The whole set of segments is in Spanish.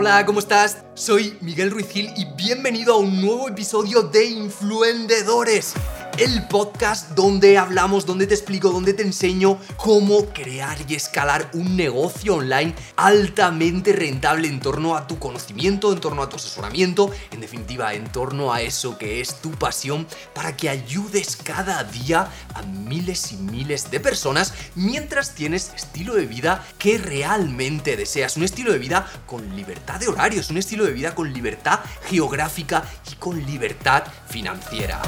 Hola, ¿cómo estás? Soy Miguel Ruiz Gil y bienvenido a un nuevo episodio de Influendedores el podcast donde hablamos, donde te explico, donde te enseño cómo crear y escalar un negocio online altamente rentable en torno a tu conocimiento, en torno a tu asesoramiento, en definitiva, en torno a eso que es tu pasión, para que ayudes cada día a miles y miles de personas mientras tienes estilo de vida que realmente deseas. Un estilo de vida con libertad de horarios, un estilo de vida con libertad geográfica y con libertad financiera.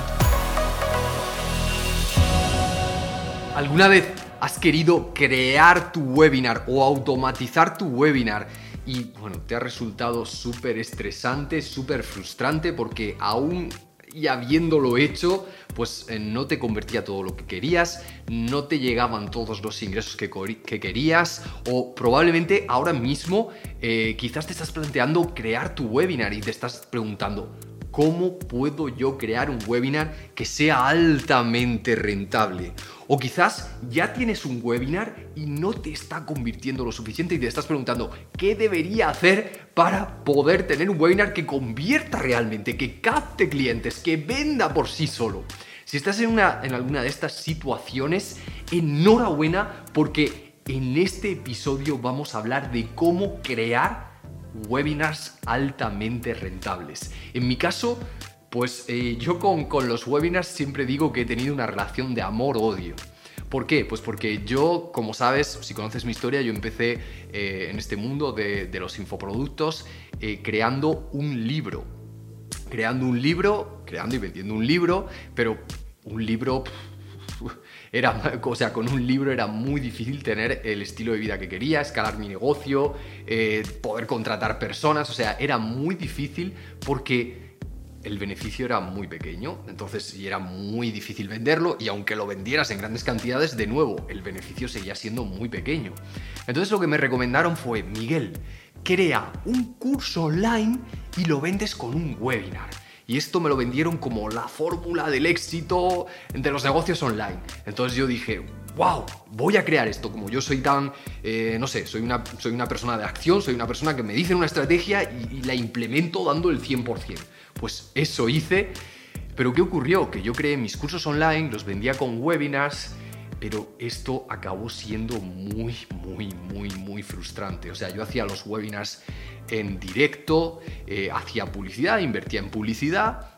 ¿Alguna vez has querido crear tu webinar o automatizar tu webinar? Y bueno, te ha resultado súper estresante, súper frustrante porque aún y habiéndolo hecho, pues eh, no te convertía todo lo que querías, no te llegaban todos los ingresos que, querías o probablemente ahora mismo eh, quizás te estás planteando crear tu webinar y te estás preguntando, ¿cómo puedo yo crear un webinar que sea altamente rentable? O quizás ya tienes un webinar y no te está convirtiendo lo suficiente y te estás preguntando, ¿qué debería hacer para poder tener un webinar que convierta realmente, que capte clientes, que venda por sí solo? Si estás en, en alguna de estas situaciones, enhorabuena porque en este episodio vamos a hablar de cómo crear webinars altamente rentables. En mi caso, pues eh, yo con, los webinars siempre digo que he tenido una relación de amor-odio. ¿Por qué? Pues porque yo, como sabes, si conoces mi historia, yo empecé eh, en este mundo de, los infoproductos eh, creando un libro. Creando un libro, creando y vendiendo un libro, pero un libro era, o sea, con un libro era muy difícil tener el estilo de vida que quería, escalar mi negocio, eh, poder contratar personas, o sea, era muy difícil porque el beneficio era muy pequeño, entonces y era muy difícil venderlo y aunque lo vendieras en grandes cantidades, de nuevo, el beneficio seguía siendo muy pequeño. Entonces lo que me recomendaron fue, Miguel, crea un curso online y lo vendes con un webinar. Y esto me lo vendieron como la fórmula del éxito de los negocios online. Entonces yo dije, wow, voy a crear esto. Como yo soy tan, eh, no sé, soy una, soy una persona de acción, soy una persona que me dice una estrategia y, y la implemento dando el 100%. Pues eso hice. Pero ¿qué ocurrió? Que yo creé mis cursos online, los vendía con webinars pero esto acabó siendo muy, muy, muy, muy frustrante. O sea, yo hacía los webinars en directo, eh, hacía publicidad, invertía en publicidad,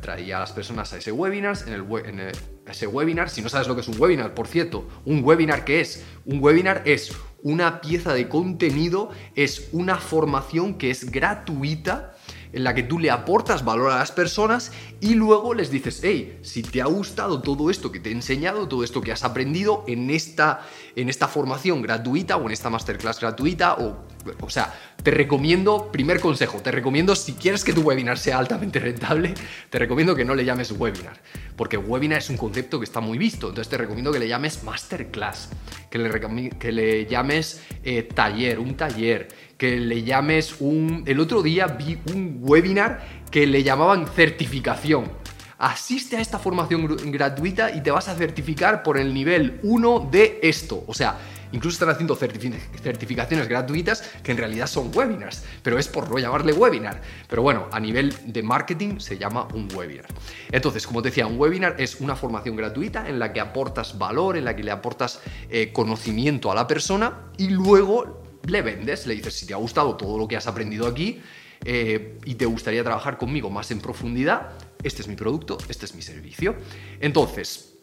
traía a las personas a ese webinar, en, el, ese webinar, si no sabes lo que es un webinar, por cierto, un webinar ¿qué es? Un webinar es una pieza de contenido, es una formación que es gratuita en la que tú le aportas valor a las personas y luego les dices, hey, si te ha gustado todo esto que te he enseñado, todo esto que has aprendido en esta, en esta formación gratuita o en esta masterclass gratuita, o, o sea, te recomiendo, primer consejo, te recomiendo si quieres que tu webinar sea altamente rentable, te recomiendo que no le llames webinar, porque webinar es un concepto que está muy visto, entonces te recomiendo que le llames masterclass, que le, que le llames eh, taller, un taller, que le llames un... El otro día vi un webinar que le llamaban certificación. Asiste a esta formación gratuita y te vas a certificar por el nivel 1 de esto. O sea, incluso están haciendo certificaciones gratuitas que en realidad son webinars, pero es por no llamarle webinar. Pero bueno, a nivel de marketing se llama un webinar. Entonces, como te decía, un webinar es una formación gratuita en la que aportas valor, en la que le aportas eh, conocimiento a la persona y luego le vendes, le dices si te ha gustado todo lo que has aprendido aquí eh, y te gustaría trabajar conmigo más en profundidad, este es mi producto, este es mi servicio. Entonces,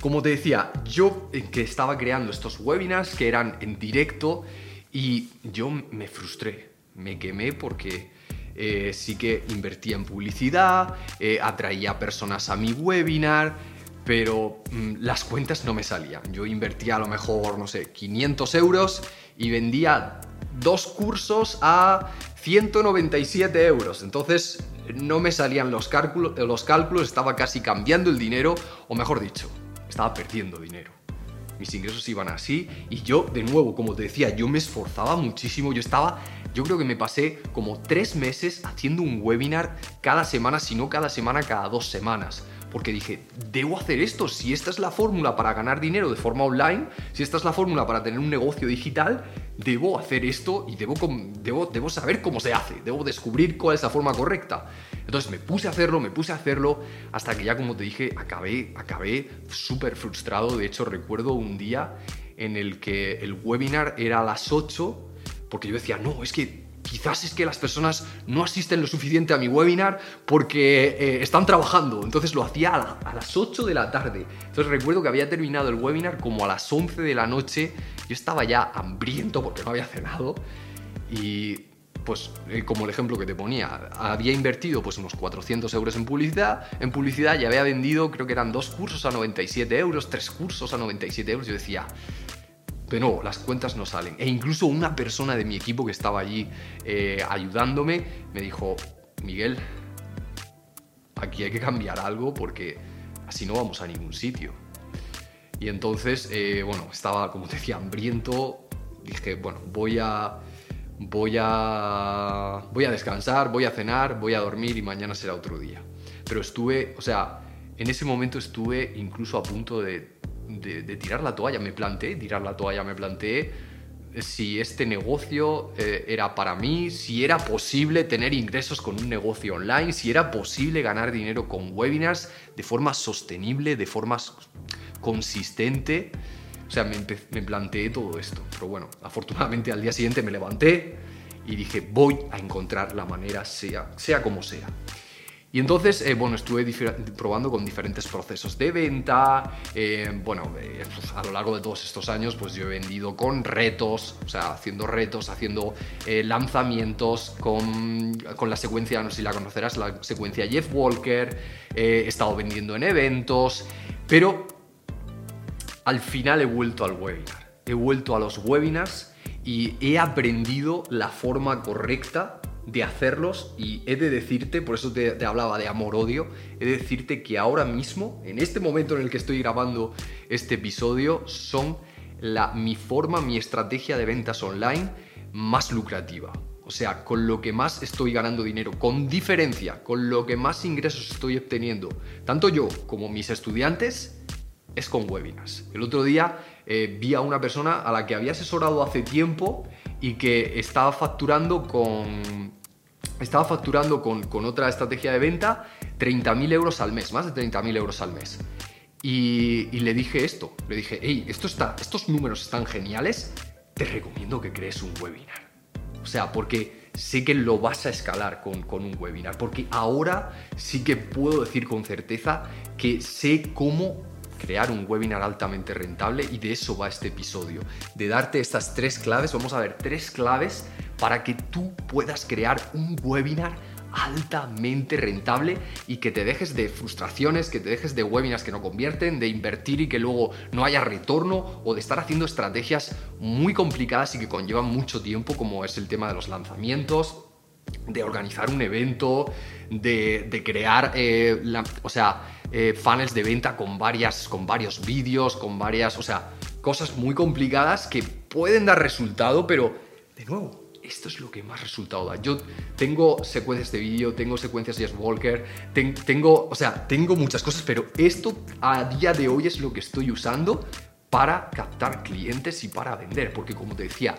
como te decía, yo eh, que estaba creando estos webinars que eran en directo y yo me frustré, me quemé porque eh, sí que invertía en publicidad, atraía personas a mi webinar, pero mm, las cuentas no me salían. Yo invertía a lo mejor, no sé, 500 euros y vendía dos cursos a 197 euros. Entonces no me salían los cálculos, los cálculos, estaba casi cambiando el dinero, o mejor dicho, estaba perdiendo dinero. Mis ingresos iban así y yo, de nuevo, como te decía, yo me esforzaba muchísimo, yo estaba, yo creo que me pasé como tres meses haciendo un webinar cada semana, si no cada semana, cada dos semanas porque dije, debo hacer esto, si esta es la fórmula para ganar dinero de forma online, si esta es la fórmula para tener un negocio digital, debo hacer esto y debo, debo, debo saber cómo se hace, debo descubrir cuál es la forma correcta. Entonces me puse a hacerlo, me puse a hacerlo, hasta que ya, como te dije, acabé, acabé súper frustrado. De hecho, recuerdo un día en el que el webinar era a las 8, porque yo decía, no, es que quizás es que las personas no asisten lo suficiente a mi webinar porque eh, están trabajando. Entonces lo hacía a, las 8 de la tarde. Entonces recuerdo que había terminado el webinar como a las 11 de la noche. Yo estaba ya hambriento porque no había cenado. Y pues eh, como el ejemplo que te ponía, había invertido pues unos 400 euros en publicidad, en publicidad y había vendido, creo que eran dos cursos a 97 euros, tres cursos a 97 euros. Yo decía, pero no, las cuentas no salen. E incluso una persona de mi equipo que estaba allí eh, ayudándome me dijo, Miguel, aquí hay que cambiar algo porque así no vamos a ningún sitio. Y entonces, eh, bueno, estaba, como te decía, hambriento. Dije, bueno, voy a, voy a, voy a descansar, voy a cenar, voy a dormir y mañana será otro día. Pero estuve, o sea, en ese momento estuve incluso a punto de de, tirar la toalla. Me planteé tirar la toalla, me planteé eh, si este negocio eh, era para mí, si era posible tener ingresos con un negocio online, si era posible ganar dinero con webinars de forma sostenible, de forma consistente. O sea, me, me planteé todo esto. Pero bueno, afortunadamente al día siguiente me levanté y dije, voy a encontrar la manera, sea, sea como sea. Y entonces, eh, bueno, estuve probando con diferentes procesos de venta. Eh, bueno, eh, pues, a lo largo de todos estos años, pues yo he vendido con retos, o sea, haciendo retos, haciendo lanzamientos con, con, la secuencia, no sé si la conocerás, la secuencia Jeff Walker. he estado vendiendo en eventos, pero al final he vuelto al webinar. He vuelto a los webinars y he aprendido la forma correcta de hacerlos y he de decirte, por eso te, hablaba de amor-odio, he de decirte que ahora mismo, en este momento en el que estoy grabando este episodio, son la, mi forma, mi estrategia de ventas online más lucrativa. O sea, con lo que más estoy ganando dinero, con diferencia, con lo que más ingresos estoy obteniendo, tanto yo como mis estudiantes, es con webinars. El otro día eh, vi a una persona a la que había asesorado hace tiempo y que estaba facturando con estaba facturando con, otra estrategia de venta 30.000 euros al mes, más de 30.000 euros al mes. Y, le dije esto, le dije, hey, estos números están geniales, te recomiendo que crees un webinar. O sea, porque sé que lo vas a escalar con, con un webinar, porque ahora sí que puedo decir con certeza que sé cómo crear un webinar altamente rentable y de eso va este episodio, de darte estas tres claves, vamos a ver tres claves para que tú puedas crear un webinar altamente rentable y que te dejes de frustraciones, que te dejes de webinars que no convierten, de invertir y que luego no haya retorno o de estar haciendo estrategias muy complicadas y que conllevan mucho tiempo como es el tema de los lanzamientos, de organizar un evento, de, crear, eh, o sea, eh, funnels de venta con, varias, con varios vídeos, con varias, o sea, cosas muy complicadas que pueden dar resultado, pero de nuevo, esto es lo que más resultado da. Yo tengo secuencias de vídeo, tengo secuencias de Yes Walker, tengo, o sea, tengo muchas cosas, pero esto a día de hoy es lo que estoy usando para captar clientes y para vender, porque como te decía,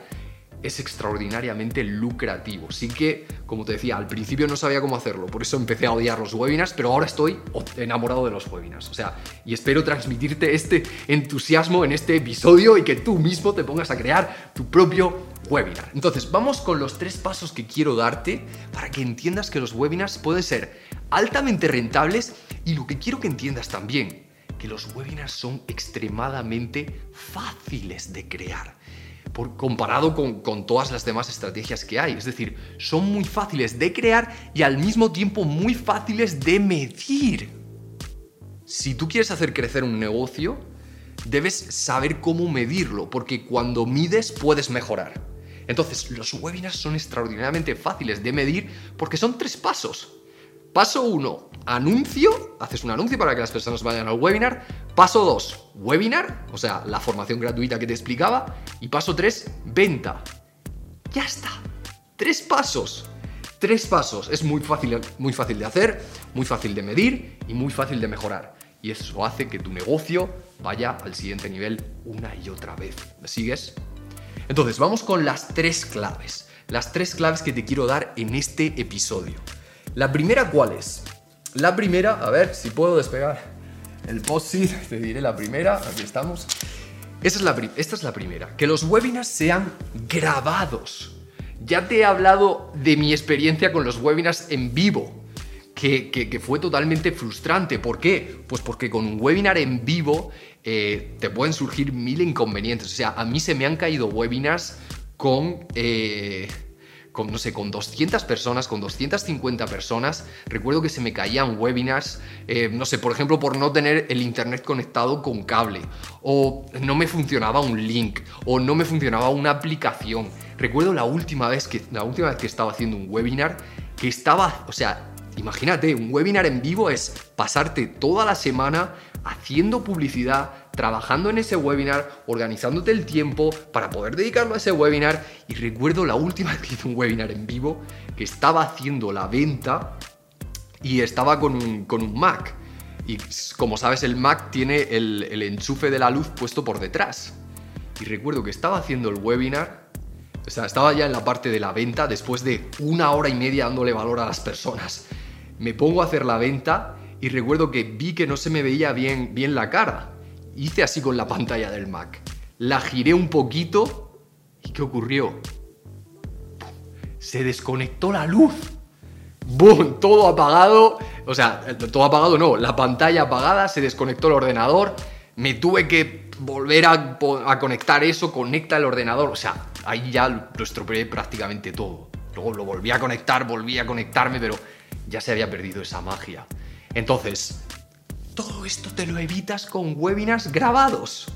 es extraordinariamente lucrativo. Sí que, como te decía, al principio no sabía cómo hacerlo, por eso empecé a odiar los webinars, pero ahora estoy enamorado de los webinars. O sea, y espero transmitirte este entusiasmo en este episodio y que tú mismo te pongas a crear tu propio webinar. Entonces, vamos con los tres pasos que quiero darte para que entiendas que los webinars pueden ser altamente rentables y lo que quiero que entiendas también, que los webinars son extremadamente fáciles de crear comparado con, con, todas las demás estrategias que hay. Es decir, son muy fáciles de crear y al mismo tiempo muy fáciles de medir. Si tú quieres hacer crecer un negocio, debes saber cómo medirlo, porque cuando mides puedes mejorar. Entonces, los webinars son extraordinariamente fáciles de medir porque son tres pasos. Paso 1, anuncio, haces un anuncio para que las personas vayan al webinar. Paso 2, webinar, o sea, la formación gratuita que te explicaba. Y paso 3, venta. Ya está. Tres pasos. Tres pasos. Es muy fácil, muy fácil de hacer, muy fácil de medir y muy fácil de mejorar. Y eso hace que tu negocio vaya al siguiente nivel una y otra vez. ¿Me sigues? Entonces, vamos con las tres claves. Las tres claves que te quiero dar en este episodio. La primera, ¿cuál es? La primera, a ver si puedo despegar el post-it, te diré la primera, aquí estamos. Esta es, la, primera, que los webinars sean grabados. Ya te he hablado de mi experiencia con los webinars en vivo, que, fue totalmente frustrante. ¿Por qué? Pues porque con un webinar en vivo eh, te pueden surgir mil inconvenientes. O sea, a mí se me han caído webinars con... Eh, no sé, con 200 personas, con 250 personas. Recuerdo que se me caían webinars, eh, no sé, por ejemplo, por no tener el internet conectado con cable, o no me funcionaba un link, o no me funcionaba una aplicación. Recuerdo la última vez que, la última vez que estaba haciendo un webinar, que estaba, o sea, imagínate, un webinar en vivo es pasarte toda la semana haciendo publicidad, trabajando en ese webinar, organizándote el tiempo para poder dedicarlo a ese webinar. Y recuerdo la última vez que hice un webinar en vivo que estaba haciendo la venta y estaba con un, Mac. Y como sabes, el Mac tiene el, el enchufe de la luz puesto por detrás. Y recuerdo que estaba haciendo el webinar, o sea, estaba ya en la parte de la venta después de una hora y media dándole valor a las personas. Me pongo a hacer la venta y recuerdo que vi que no se me veía bien, bien la cara. Hice así con la pantalla del Mac. La giré un poquito y ¿qué ocurrió? Se desconectó la luz. ¡Boom! Todo apagado. O sea, todo apagado no, la pantalla apagada, se desconectó el ordenador. Me tuve que volver a, a conectar eso, conecta el ordenador. O sea, ahí ya lo estropeé prácticamente todo. Luego lo volví a conectar, volví a conectarme, pero ya se había perdido esa magia. Entonces, todo esto te lo evitas con webinars grabados.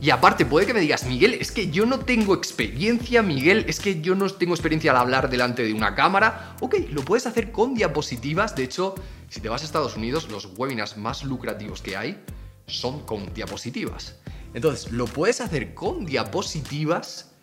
Y aparte, puede que me digas, Miguel, es que yo no tengo experiencia, Miguel, es que yo no tengo experiencia al hablar delante de una cámara. Ok, lo puedes hacer con diapositivas. De hecho, si te vas a Estados Unidos, los webinars más lucrativos que hay son con diapositivas. Entonces, lo puedes hacer con diapositivas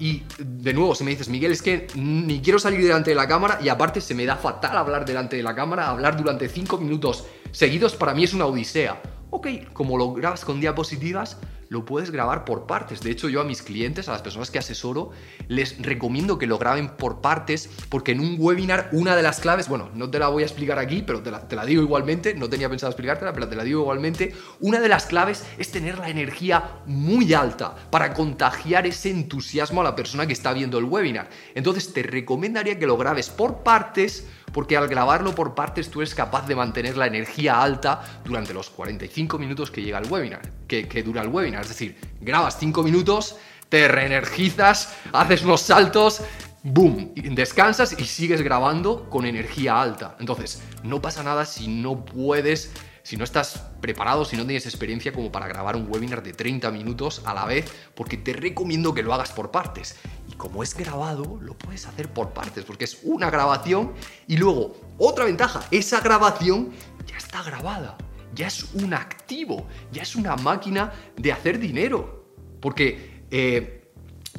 y de nuevo, si me dices, Miguel, es que ni quiero salir delante de la cámara y aparte se me da fatal hablar delante de la cámara, hablar durante 5 minutos seguidos para mí es una odisea. Ok, como lo grabas con diapositivas, lo puedes grabar por partes. De hecho, yo a mis clientes, a las personas que asesoro, les recomiendo que lo graben por partes porque en un webinar una de las claves, bueno, no te la voy a explicar aquí, pero te la, digo igualmente, no tenía pensado explicártela, pero te la digo igualmente, una de las claves es tener la energía muy alta para contagiar ese entusiasmo a la persona que está viendo el webinar. Entonces te recomendaría que lo grabes por partes porque al grabarlo por partes tú eres capaz de mantener la energía alta durante los 45 minutos que llega el webinar, que, dura el webinar. Es decir, grabas 5 minutos, te reenergizas, haces unos saltos, boom, descansas y sigues grabando con energía alta. Entonces, no pasa nada si no puedes si no estás preparado, si no tienes experiencia como para grabar un webinar de 30 minutos a la vez, porque te recomiendo que lo hagas por partes. Y como es grabado, lo puedes hacer por partes, porque es una grabación y luego otra ventaja, esa grabación ya está grabada, ya es un activo, ya es una máquina de hacer dinero. Porque eh,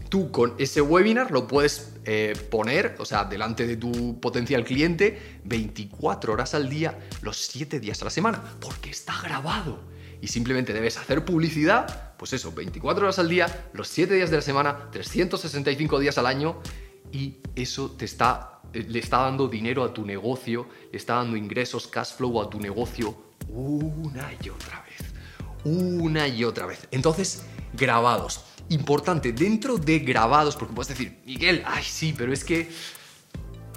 tú con ese webinar lo puedes eh, poner, o sea, delante de tu potencial cliente 24 horas al día, los 7 días a la semana, porque está grabado. Y simplemente debes hacer publicidad, pues eso, 24 horas al día, los 7 días de la semana, 365 días al año, y eso te está, eh, le está dando dinero a tu negocio, le está dando ingresos, cash flow a tu negocio una y otra vez. Una y otra vez. Entonces, grabados importante dentro de grabados, porque puedes decir, Miguel, ay, sí, pero es que,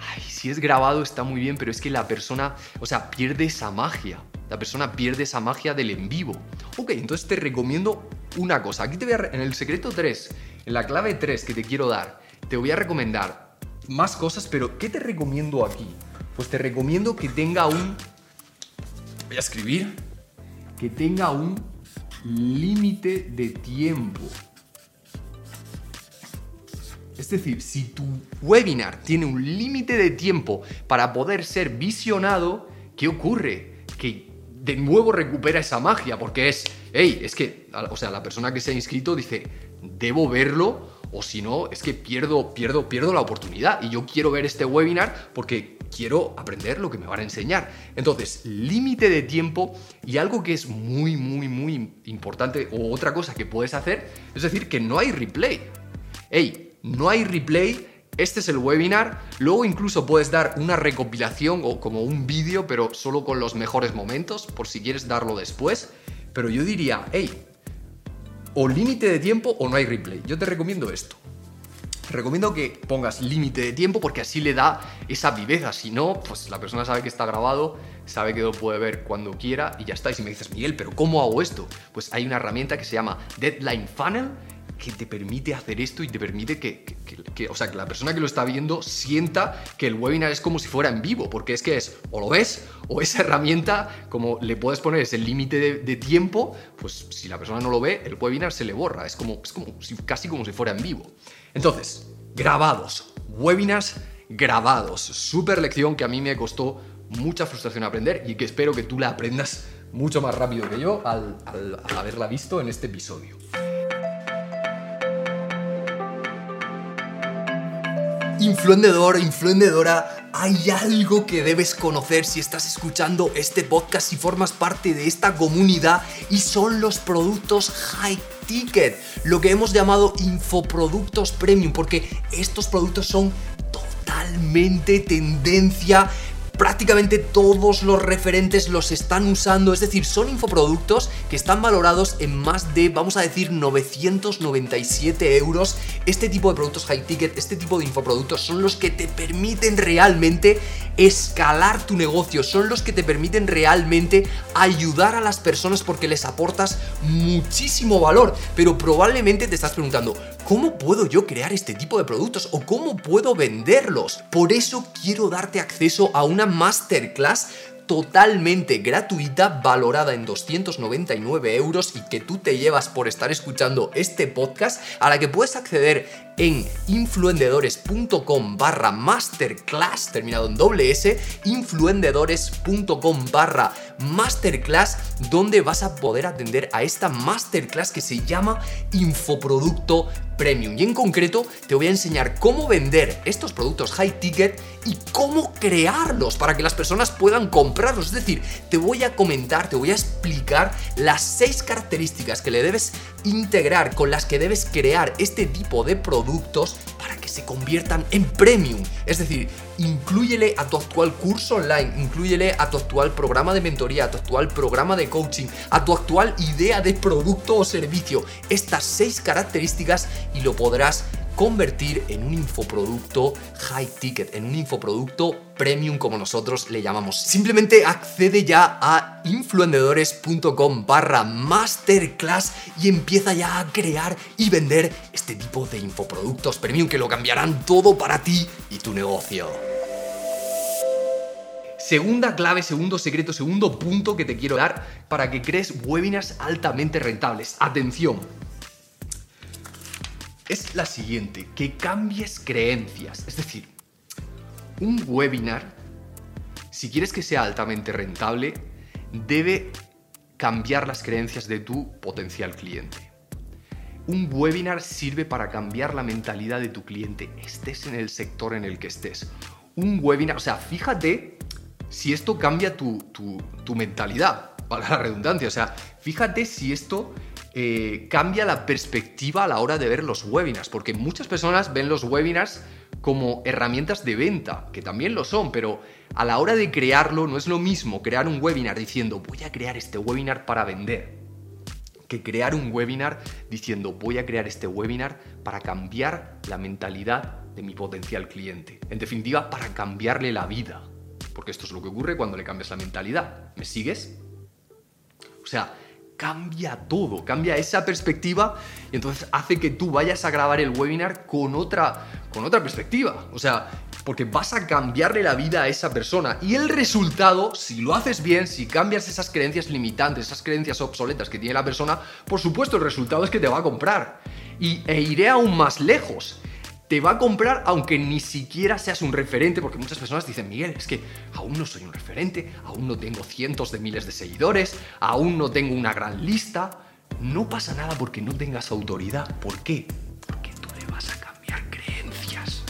ay, si es grabado está muy bien, pero es que la persona, o sea, pierde esa magia. La persona pierde esa magia del en vivo. Ok, entonces te recomiendo una cosa. Aquí te voy a, en el secreto 3, en la clave 3 que te quiero dar, te voy a recomendar más cosas, pero ¿qué te recomiendo aquí? Pues te recomiendo que tenga un, voy a escribir, que tenga un límite de tiempo. Es decir, si tu webinar tiene un límite de tiempo para poder ser visionado, ¿qué ocurre? Que de nuevo recupera esa magia, porque es, hey, es que, o sea, la persona que se ha inscrito dice, debo verlo, o si no, es que pierdo, pierdo, pierdo la oportunidad y yo quiero ver este webinar porque quiero aprender lo que me van a enseñar. Entonces, límite de tiempo y algo que es muy, muy, muy importante, o otra cosa que puedes hacer, es decir, que no hay replay. hey, no hay replay, este es el webinar, luego incluso puedes dar una recopilación o como un vídeo, pero solo con los mejores momentos, por si quieres darlo después. Pero yo diría, hey, o límite de tiempo o no hay replay. Yo te recomiendo esto. Recomiendo que pongas límite de tiempo porque así le da esa viveza. Si no, pues la persona sabe que está grabado, sabe que lo puede ver cuando quiera y ya está. Y si me dices, Miguel, ¿pero cómo hago esto? Pues hay una herramienta que se llama Deadline Funnel que te permite hacer esto y te permite que, o sea, que la persona que lo está viendo sienta que el webinar es como si fuera en vivo, porque es que es o lo ves o esa herramienta, como le puedes poner ese límite de, tiempo, pues si la persona no lo ve, el webinar se le borra, es como, es como casi como si fuera en vivo. Entonces, grabados, webinars grabados, super lección que a mí me costó mucha frustración aprender y que espero que tú la aprendas mucho más rápido que yo al haberla visto en este episodio. Influendedor, influendedora, hay algo que debes conocer si estás escuchando este podcast y formas parte de esta comunidad y son los productos high ticket, lo que hemos llamado infoproductos premium, porque estos productos son totalmente tendencia prácticamente todos los referentes los están usando, es decir, son infoproductos están valorados en más de, vamos a decir, 997 euros. Este tipo de productos high ticket, este tipo de infoproductos son los que te permiten realmente escalar tu negocio, son los que te permiten realmente ayudar a las personas porque les aportas muchísimo valor, pero probablemente te estás preguntando, ¿cómo puedo yo crear este tipo de productos o cómo puedo venderlos? Por eso quiero darte acceso a una masterclass totalmente gratuita, valorada en 299 euros y que tú te llevas por estar escuchando este podcast, a la que puedes acceder en influendedores.com barra masterclass, terminado en doble S, influendedores.com barra masterclass, donde vas a poder atender a esta masterclass que se llama Infoproducto Premium. Y en concreto te voy a enseñar cómo vender estos productos high ticket y cómo crearlos para que las personas puedan comprarlos. Es decir, te voy a comentar, te voy a explicar las seis características que le debes integrar, con las que debes crear este tipo de productos para que se conviertan en premium. Es decir, incluyele a tu actual curso online, incluyele a tu actual programa de mentoría, a tu actual programa de coaching, a tu actual idea de producto o servicio. Estas seis características y lo podrás convertir en un infoproducto high ticket, en un infoproducto premium como nosotros le llamamos. Simplemente accede ya a influendedores.com barra masterclass y empieza ya a crear y vender este tipo de infoproductos premium que lo cambiarán todo para ti y tu negocio. Segunda clave, segundo secreto, segundo punto que te quiero dar para que crees webinars altamente rentables. Atención, es la siguiente, que cambies creencias. Es decir, un webinar, si quieres que sea altamente rentable, debe cambiar las creencias de tu potencial cliente. Un webinar sirve para cambiar la mentalidad de tu cliente, estés en el sector en el que estés. Un webinar, o sea, fíjate si esto cambia tu, tu mentalidad, para la redundancia, o sea, fíjate si esto eh, cambia la perspectiva a la hora de ver los webinars, porque muchas personas ven los webinars como herramientas de venta, que también lo son, pero a la hora de crearlo no es lo mismo crear un webinar diciendo voy a crear este webinar para vender, que crear un webinar diciendo voy a crear este webinar para cambiar la mentalidad de mi potencial cliente. En definitiva, para cambiarle la vida. Porque esto es lo que ocurre cuando le cambias la mentalidad. ¿Me sigues? O sea, cambia todo, cambia esa perspectiva y entonces hace que tú vayas a grabar el webinar con otra, con otra perspectiva. O sea, porque vas a cambiarle la vida a esa persona. Y el resultado, si lo haces bien, si cambias esas creencias limitantes, esas creencias obsoletas que tiene la persona, por supuesto el resultado es que te va a comprar. Y, e iré aún más lejos te va a comprar aunque ni siquiera seas un referente, porque muchas personas dicen, Miguel, es que aún no soy un referente, aún no tengo cientos de miles de seguidores, aún no tengo una gran lista. No pasa nada porque no tengas autoridad. ¿Por qué? Porque tú le vas a cambiar creencias.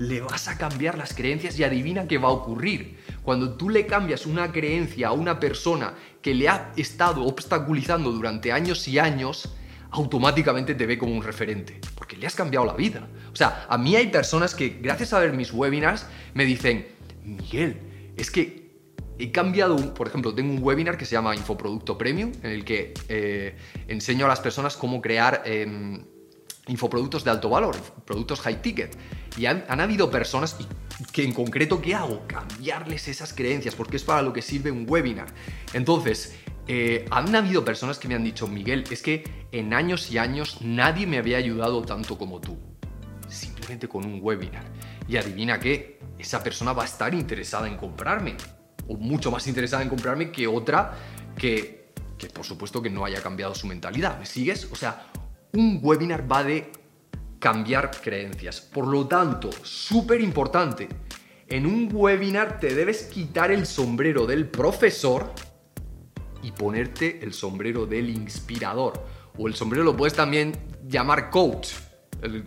Le vas a cambiar las creencias y adivina qué va a ocurrir. Cuando tú le cambias una creencia a una persona que le ha estado obstaculizando durante años y años, automáticamente te ve como un referente, porque le has cambiado la vida. O sea, a mí hay personas que, gracias a ver mis webinars, me dicen, Miguel, es que he cambiado, por ejemplo, tengo un webinar que se llama Infoproducto Premium, en el que eh, enseño a las personas cómo crear em, infoproductos de alto valor, productos high ticket. Y han, habido personas que en concreto, ¿qué hago? Cambiarles esas creencias, porque es para lo que sirve un webinar. Entonces, eh, han habido personas que me han dicho, Miguel, es que en años y años nadie me había ayudado tanto como tú. Simplemente con un webinar. Y adivina qué, esa persona va a estar interesada en comprarme. O mucho más interesada en comprarme que otra que, que por supuesto que no haya cambiado su mentalidad. ¿Me sigues? O sea, un webinar va de cambiar creencias. Por lo tanto, súper importante, en un webinar te debes quitar el sombrero del profesor y ponerte el sombrero del inspirador. O el sombrero lo puedes también llamar coach.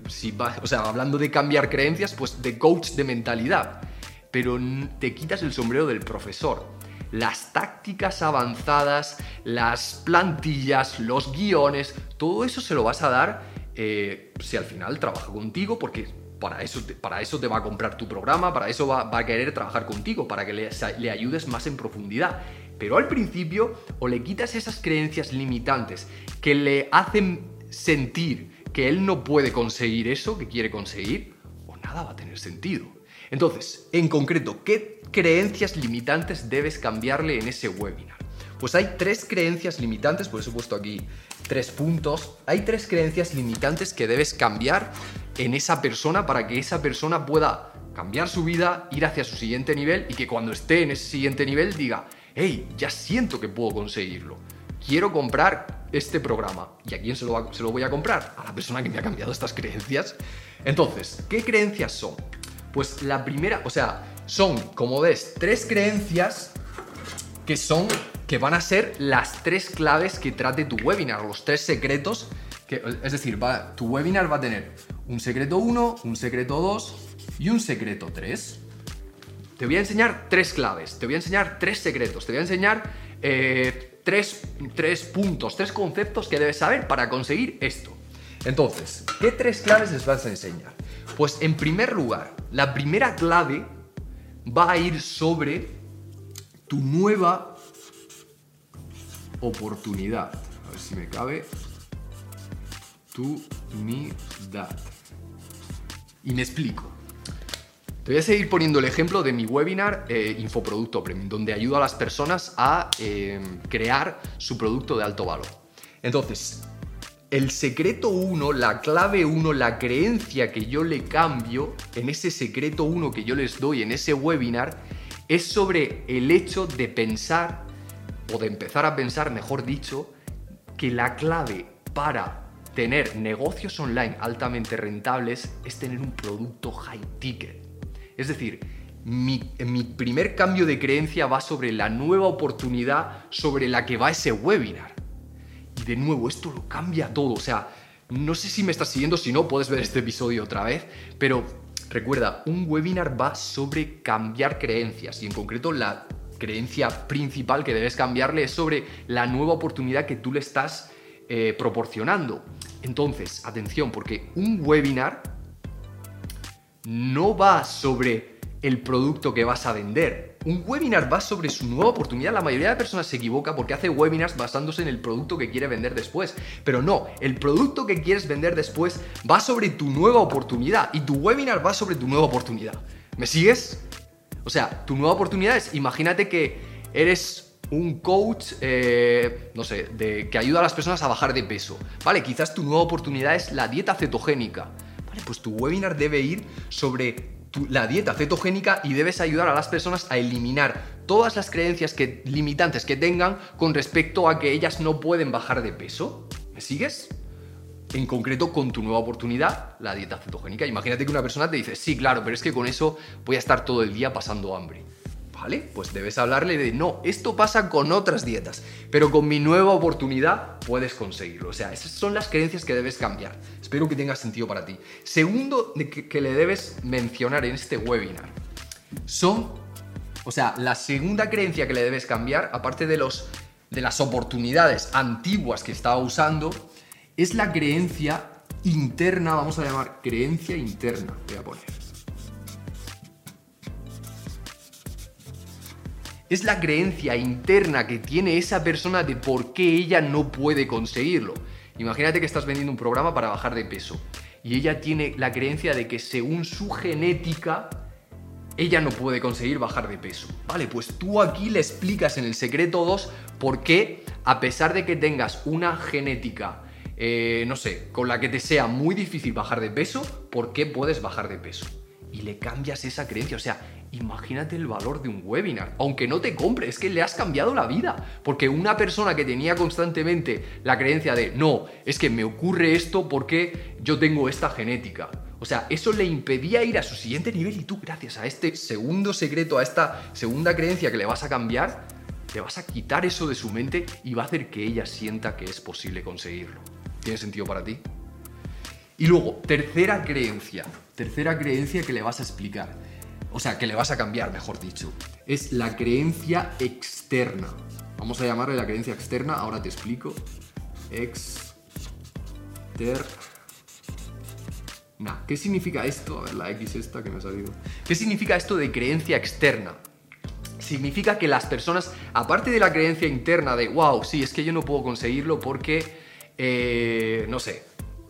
Si o sea, hablando de cambiar creencias, pues de coach de mentalidad. Pero te quitas el sombrero del profesor. Las tácticas avanzadas, las plantillas, los guiones, todo eso se lo vas a dar eh, si al final trabaja contigo, porque para eso, te, para eso te va a comprar tu programa, para eso va, a querer trabajar contigo, para que le ayudes más en profundidad. Pero al principio o le quitas esas creencias limitantes que le hacen sentir que él no puede conseguir eso que quiere conseguir, o nada va a tener sentido. Entonces, en concreto, ¿qué creencias limitantes debes cambiarle en ese webinar? Pues hay tres creencias limitantes, por eso he puesto aquí tres puntos. Hay tres creencias limitantes que debes cambiar en esa persona para que esa persona pueda cambiar su vida, ir hacia su siguiente nivel y que cuando esté en ese siguiente nivel diga, hey, ya siento que puedo conseguirlo. Quiero comprar este programa. ¿Y a quién se lo, voy a comprar? A la persona que me ha cambiado estas creencias. Entonces, ¿qué creencias son? Pues la primera, o sea, son, como ves, tres creencias que son, que van a ser las tres claves que trate tu webinar, los tres secretos. Que, es decir, va, tu webinar va a tener un secreto 1, un secreto 2 y un secreto 3. Te voy a enseñar tres claves, te voy a enseñar tres secretos, te voy a enseñar eh, tres, tres puntos, tres conceptos que debes saber para conseguir esto. Entonces, ¿qué tres claves les vas a enseñar? Pues en primer lugar, la primera clave va a ir sobre tu nueva oportunidad. A ver si me cabe. Tu unidad. Y me explico. Te voy a seguir poniendo el ejemplo de mi webinar eh, Infoproducto Premium, donde ayudo a las personas a eh, crear su producto de alto valor. Entonces, el secreto 1, la clave 1, la creencia que yo le cambio en ese secreto 1 que yo les doy en ese webinar, es sobre el hecho de pensar, o de empezar a pensar, mejor dicho, que la clave para tener negocios online altamente rentables es tener un producto high ticket. Es decir, mi, primer cambio de creencia va sobre la nueva oportunidad sobre la que va ese webinar. Y de nuevo, esto lo cambia todo. O sea, no sé si me estás siguiendo, si no, puedes ver este episodio otra vez, pero recuerda, un webinar va sobre cambiar creencias y en concreto la creencia principal que debes cambiarle es sobre la nueva oportunidad que tú le estás eh, proporcionando. Entonces, atención, porque un webinar no va sobre el producto que vas a vender. Un webinar va sobre su nueva oportunidad. La mayoría de personas se equivoca porque hace webinars basándose en el producto que quiere vender después. Pero no, el producto que quieres vender después va sobre tu nueva oportunidad y tu webinar va sobre tu nueva oportunidad. ¿Me sigues? O sea, tu nueva oportunidad es, imagínate que eres un coach, eh, no sé, que ayuda a las personas a bajar de peso. Vale, quizás tu nueva oportunidad es la dieta cetogénica pues tu webinar debe ir sobre la dieta cetogénica y debes ayudar a las personas a eliminar todas las creencias que, limitantes que tengan con respecto a que ellas no pueden bajar de peso. ¿Me sigues? En concreto con tu nueva oportunidad, la dieta cetogénica. Imagínate que una persona te dice, sí, claro, pero es que con eso voy a estar todo el día pasando hambre. ¿Vale? Pues debes hablarle de, no, esto pasa con otras dietas, pero con mi nueva oportunidad puedes conseguirlo. O sea, esas son las creencias que debes cambiar. Espero que tenga sentido para ti. Segundo que, le debes mencionar en este webinar son, o sea, la segunda creencia que le debes cambiar, aparte de, los, de las oportunidades antiguas que estaba usando, es la creencia interna, vamos a llamar creencia interna, voy a poner. Es la creencia interna que tiene esa persona de por qué ella no puede conseguirlo. Imagínate que estás vendiendo un programa para bajar de peso y ella tiene la creencia de que según su genética ella no puede conseguir bajar de peso. Vale, pues tú aquí le explicas en el secreto 2 por qué, a pesar de que tengas una genética eh, no sé, con la que te sea muy difícil bajar de peso, ¿por qué puedes bajar de peso? Y le cambias esa creencia. O sea, imagínate el valor de un webinar. Aunque no te compre, es que le has cambiado la vida. Porque una persona que tenía constantemente la creencia de, no, es que me ocurre esto porque yo tengo esta genética. O sea, eso le impedía ir a su siguiente nivel y tú, gracias a este segundo secreto, a esta segunda creencia que le vas a cambiar, le vas a quitar eso de su mente y va a hacer que ella sienta que es posible conseguirlo. ¿Tiene sentido para ti? Y luego, tercera creencia. Tercera creencia que le vas a explicar. O sea, que le vas a cambiar, mejor dicho. Es la creencia externa. Vamos a llamarle la creencia externa, ahora te explico. Externa. ¿Qué significa esto? A ver, la X esta que me ha salido. ¿Qué significa esto de creencia externa? Significa que las personas, aparte de la creencia interna de, wow, sí, es que yo no puedo conseguirlo porque eh, no sé,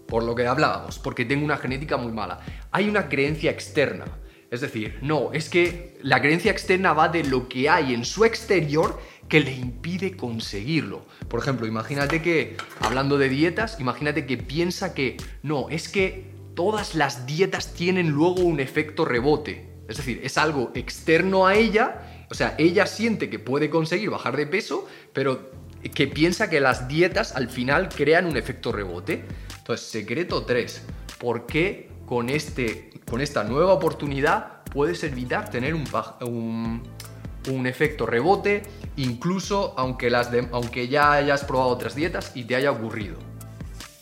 por lo que hablábamos, porque tengo una genética muy mala. Hay una creencia externa. Es decir, no, es que la creencia externa va de lo que hay en su exterior que le impide conseguirlo. Por ejemplo, imagínate que, hablando de dietas, imagínate que piensa que, no, es que todas las dietas tienen luego un efecto rebote. Es decir, es algo externo a ella, o sea, ella siente que puede conseguir bajar de peso, pero que piensa que las dietas al final crean un efecto rebote. Entonces, secreto 3. ¿Por qué con, este, con esta nueva oportunidad puedes evitar tener un, un, efecto rebote, incluso aunque, las aunque ya hayas probado otras dietas y te haya ocurrido?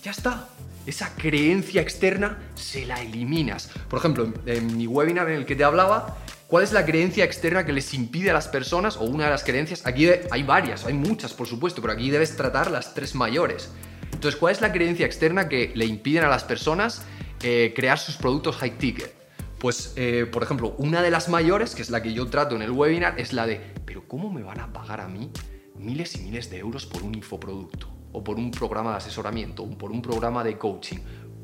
Ya está. Esa creencia externa se la eliminas. Por ejemplo, en mi webinar en el que te hablaba, ¿Cuál es la creencia externa que les impide a las personas, o una de las creencias? Aquí hay varias, hay muchas por supuesto, pero aquí debes tratar las tres mayores. Entonces, ¿cuál es la creencia externa que le impiden a las personas eh, crear sus productos high ticket? Pues, eh, por ejemplo, una de las mayores, que es la que yo trato en el webinar, es la de, pero ¿cómo me van a pagar a mí miles y miles de euros por un infoproducto? O por un programa de asesoramiento, o por un programa de coaching,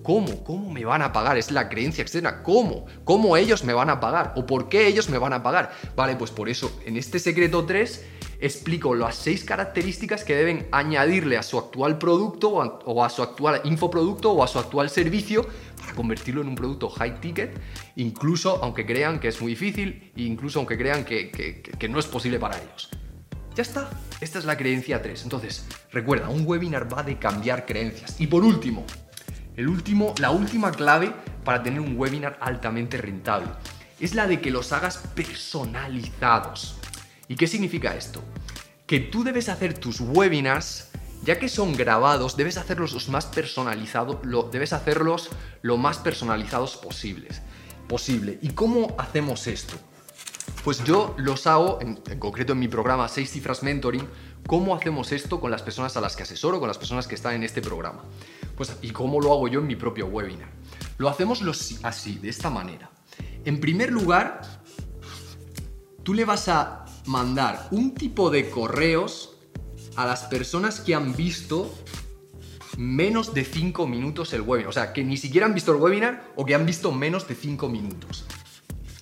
¿Cómo? ¿Cómo me van a pagar? Es la creencia externa. ¿Cómo? ¿Cómo ellos me van a pagar? ¿O por qué ellos me van a pagar? Vale, pues por eso en este secreto 3 explico las seis características que deben añadirle a su actual producto o a, su actual infoproducto o a su actual servicio para convertirlo en un producto high ticket, incluso aunque crean que es muy difícil, e incluso aunque crean que, que no es posible para ellos. Ya está, esta es la creencia 3. Entonces, recuerda, un webinar va de cambiar creencias. Y por último, el último, la última clave para tener un webinar altamente rentable es la de que los hagas personalizados. ¿Y qué significa esto? Que tú debes hacer tus webinars, ya que son grabados, debes hacerlos los más personalizados, lo, debes hacerlos lo más personalizados posibles, posible. ¿Y cómo hacemos esto? Pues yo los hago, en, en concreto en mi programa 6 cifras mentoring, ¿Cómo hacemos esto con las personas a las que asesoro, con las personas que están en este programa? Pues, ¿y cómo lo hago yo en mi propio webinar? Lo hacemos así, de esta manera. En primer lugar, tú le vas a mandar un tipo de correos a las personas que han visto menos de 5 minutos el webinar. O sea, que ni siquiera han visto el webinar o que han visto menos de 5 minutos.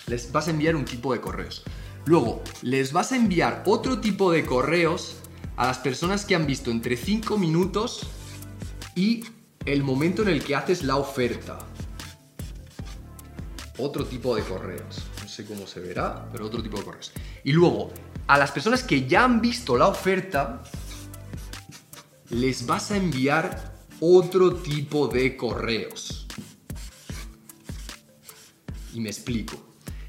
Les vas a enviar un tipo de correos. Luego, les vas a enviar otro tipo de correos a las personas que han visto entre 5 minutos y el momento en el que haces la oferta. Otro tipo de correos. No sé cómo se verá, pero otro tipo de correos. Y luego, a las personas que ya han visto la oferta, les vas a enviar otro tipo de correos. Y me explico.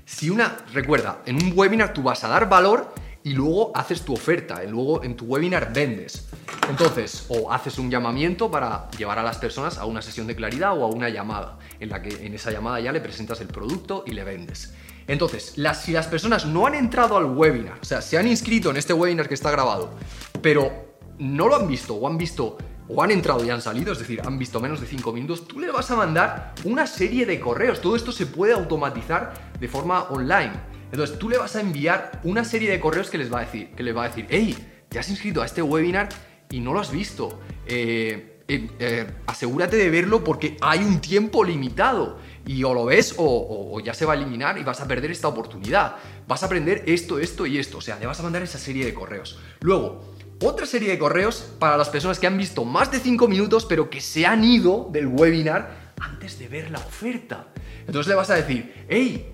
Si una, recuerda, en un webinar tú vas a dar valor y luego haces tu oferta, y luego en tu webinar vendes. Entonces, o haces un llamamiento para llevar a las personas a una sesión de claridad o a una llamada, en la que en esa llamada ya le presentas el producto y le vendes. Entonces, las, si las personas no han entrado al webinar, o sea, se han inscrito en este webinar que está grabado, pero no lo han visto o han visto o han entrado y han salido, es decir, han visto menos de 5 minutos, tú le vas a mandar una serie de correos. Todo esto se puede automatizar de forma online. Entonces tú le vas a enviar una serie de correos que les va a decir, que les va a decir, hey, te has inscrito a este webinar y no lo has visto. Eh, eh, eh, asegúrate de verlo porque hay un tiempo limitado y o lo ves o, ya se va a eliminar y vas a perder esta oportunidad. Vas a aprender esto, esto y esto. O sea, le vas a mandar esa serie de correos. Luego, otra serie de correos para las personas que han visto más de 5 minutos pero que se han ido del webinar antes de ver la oferta. Entonces le vas a decir, hey,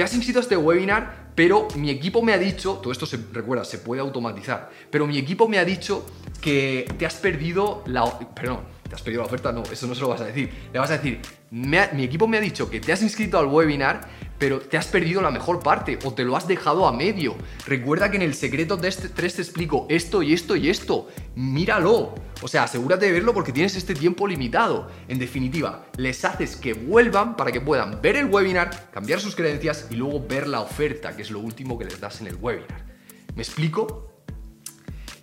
te has inscrito a este webinar, pero mi equipo me ha dicho, todo esto se recuerda, se puede automatizar, pero mi equipo me ha dicho que te has perdido la... Perdón, te has perdido la oferta, no, eso no se lo vas a decir. Le vas a decir, mi equipo me ha dicho que te has inscrito al webinar, pero te has perdido la mejor parte o te lo has dejado a medio. Recuerda que en el secreto de este 3 te explico esto y esto y esto. Míralo. O sea, asegúrate de verlo porque tienes este tiempo limitado. En definitiva, les haces que vuelvan para que puedan ver el webinar, cambiar sus creencias y luego ver la oferta, que es lo último que les das en el webinar. ¿Me explico?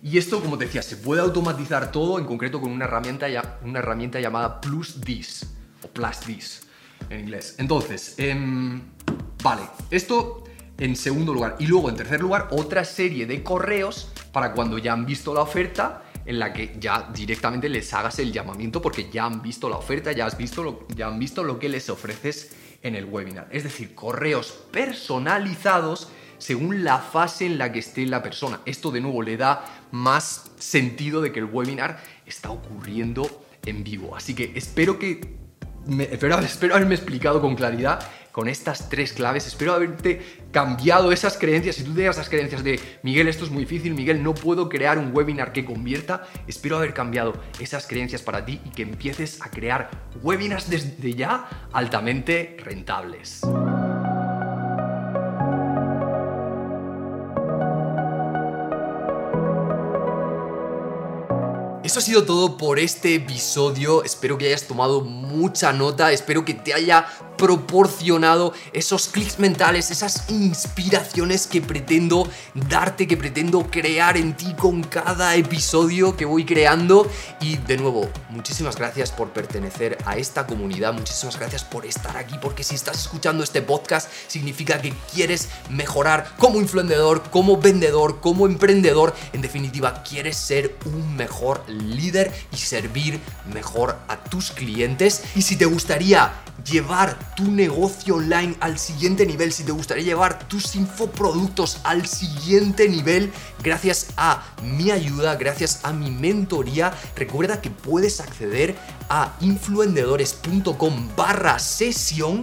Y esto, como te decía, se puede automatizar todo, en concreto con una herramienta, una herramienta llamada Plus This, o Plus This en inglés. Entonces, em, vale, esto en segundo lugar. Y luego, en tercer lugar, otra serie de correos para cuando ya han visto la oferta en la que ya directamente les hagas el llamamiento porque ya han visto la oferta, ya, has visto ya han visto lo que les ofreces en el webinar. Es decir, correos personalizados según la fase en la que esté la persona. Esto de nuevo le da más sentido de que el webinar está ocurriendo en vivo. Así que espero que... espero, espero haberme explicado con claridad con estas tres claves. Espero haberte cambiado esas creencias. Si tú tenías esas creencias de Miguel, esto es muy difícil, Miguel, no puedo crear un webinar que convierta, espero haber cambiado esas creencias para ti y que empieces a crear webinars desde ya altamente rentables. Eso ha sido todo por este episodio. Espero que hayas tomado mucha nota. Espero que te haya proporcionado esos clics mentales, esas inspiraciones que pretendo darte, que pretendo crear en ti con cada episodio que voy creando. Y de nuevo, muchísimas gracias por pertenecer a esta comunidad, muchísimas gracias por estar aquí, porque si estás escuchando este podcast significa que quieres mejorar como influenciador, como vendedor, como emprendedor, en definitiva, quieres ser un mejor líder y servir mejor a tus clientes. Y si te gustaría llevar tu negocio online al siguiente nivel, si te gustaría llevar tus infoproductos al siguiente nivel, gracias a mi ayuda, gracias a mi mentoría, recuerda que puedes acceder a influendedores.com barra sesión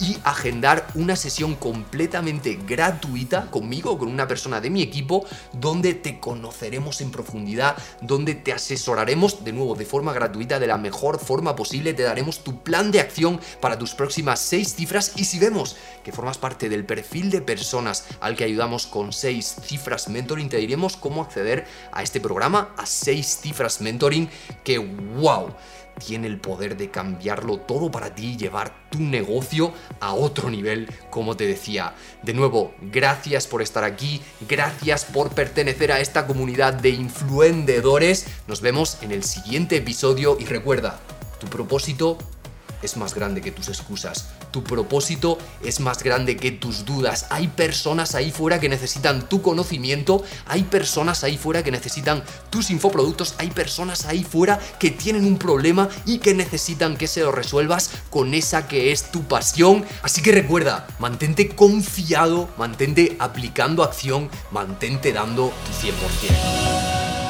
y agendar una sesión completamente gratuita conmigo con una persona de mi equipo donde te conoceremos en profundidad, donde te asesoraremos de nuevo de forma gratuita, de la mejor forma posible, te daremos tu plan de acción para tus próximas seis cifras y si vemos que formas parte del perfil de personas al que ayudamos con seis cifras mentoring, te diremos cómo acceder a este programa, a seis cifras mentoring, que wow tiene el poder de cambiarlo todo para ti y llevar tu negocio a otro nivel, como te decía. De nuevo, gracias por estar aquí, gracias por pertenecer a esta comunidad de influendedores. Nos vemos en el siguiente episodio y recuerda, tu propósito es más grande que tus excusas. Tu propósito es más grande que tus dudas. Hay personas ahí fuera que necesitan tu conocimiento, hay personas ahí fuera que necesitan tus infoproductos, hay personas ahí fuera que tienen un problema y que necesitan que se lo resuelvas con esa que es tu pasión. Así que recuerda, mantente confiado, mantente aplicando acción, mantente dando tu 100%.